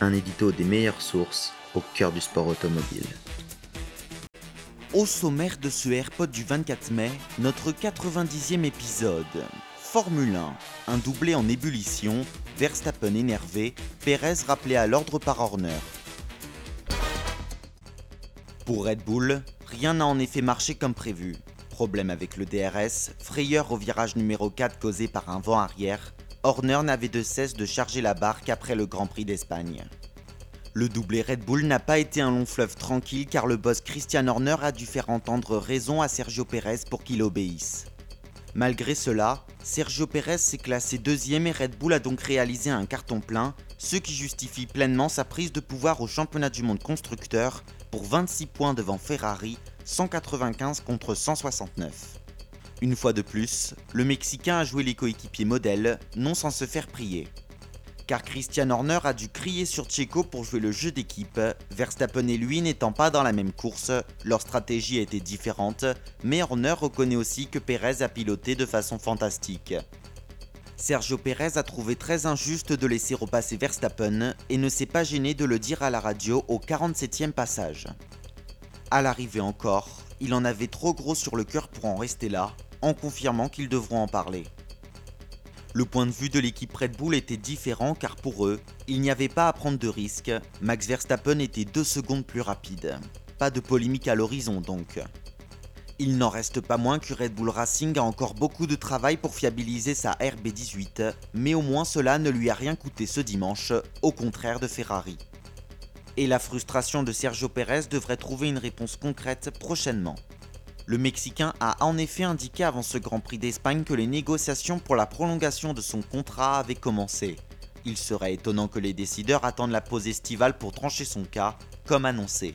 Un édito des meilleures sources au cœur du sport automobile. Au sommaire de ce AirPod du 24 mai, notre 90e épisode. Formule 1, un doublé en ébullition, Verstappen énervé, Perez rappelé à l'ordre par Horner. Pour Red Bull, rien n'a en effet marché comme prévu. Problème avec le DRS, frayeur au virage numéro 4 causé par un vent arrière, Horner n'avait de cesse de charger la barre qu'après le Grand Prix d'Espagne. Le doublé Red Bull n'a pas été un long fleuve tranquille car le boss Christian Horner a dû faire entendre raison à Sergio Pérez pour qu'il obéisse. Malgré cela, Sergio Pérez s'est classé deuxième et Red Bull a donc réalisé un carton plein, ce qui justifie pleinement sa prise de pouvoir au championnat du monde constructeur pour 26 points devant Ferrari, 195 contre 169. Une fois de plus, le Mexicain a joué les coéquipiers modèles, non sans se faire prier. Car Christian Horner a dû crier sur Checo pour jouer le jeu d'équipe, Verstappen et lui n'étant pas dans la même course, leur stratégie a été différente, mais Horner reconnaît aussi que Perez a piloté de façon fantastique. Sergio Perez a trouvé très injuste de laisser repasser Verstappen et ne s'est pas gêné de le dire à la radio au 47e passage. À l'arrivée encore, il en avait trop gros sur le cœur pour en rester là, en confirmant qu'ils devront en parler. Le point de vue de l'équipe Red Bull était différent car pour eux, il n'y avait pas à prendre de risques, Max Verstappen était deux secondes plus rapide. Pas de polémique à l'horizon donc. Il n'en reste pas moins que Red Bull Racing a encore beaucoup de travail pour fiabiliser sa RB18, mais au moins cela ne lui a rien coûté ce dimanche, au contraire de Ferrari. Et la frustration de Sergio Pérez devrait trouver une réponse concrète prochainement. Le Mexicain a en effet indiqué avant ce Grand Prix d'Espagne que les négociations pour la prolongation de son contrat avaient commencé. Il serait étonnant que les décideurs attendent la pause estivale pour trancher son cas, comme annoncé.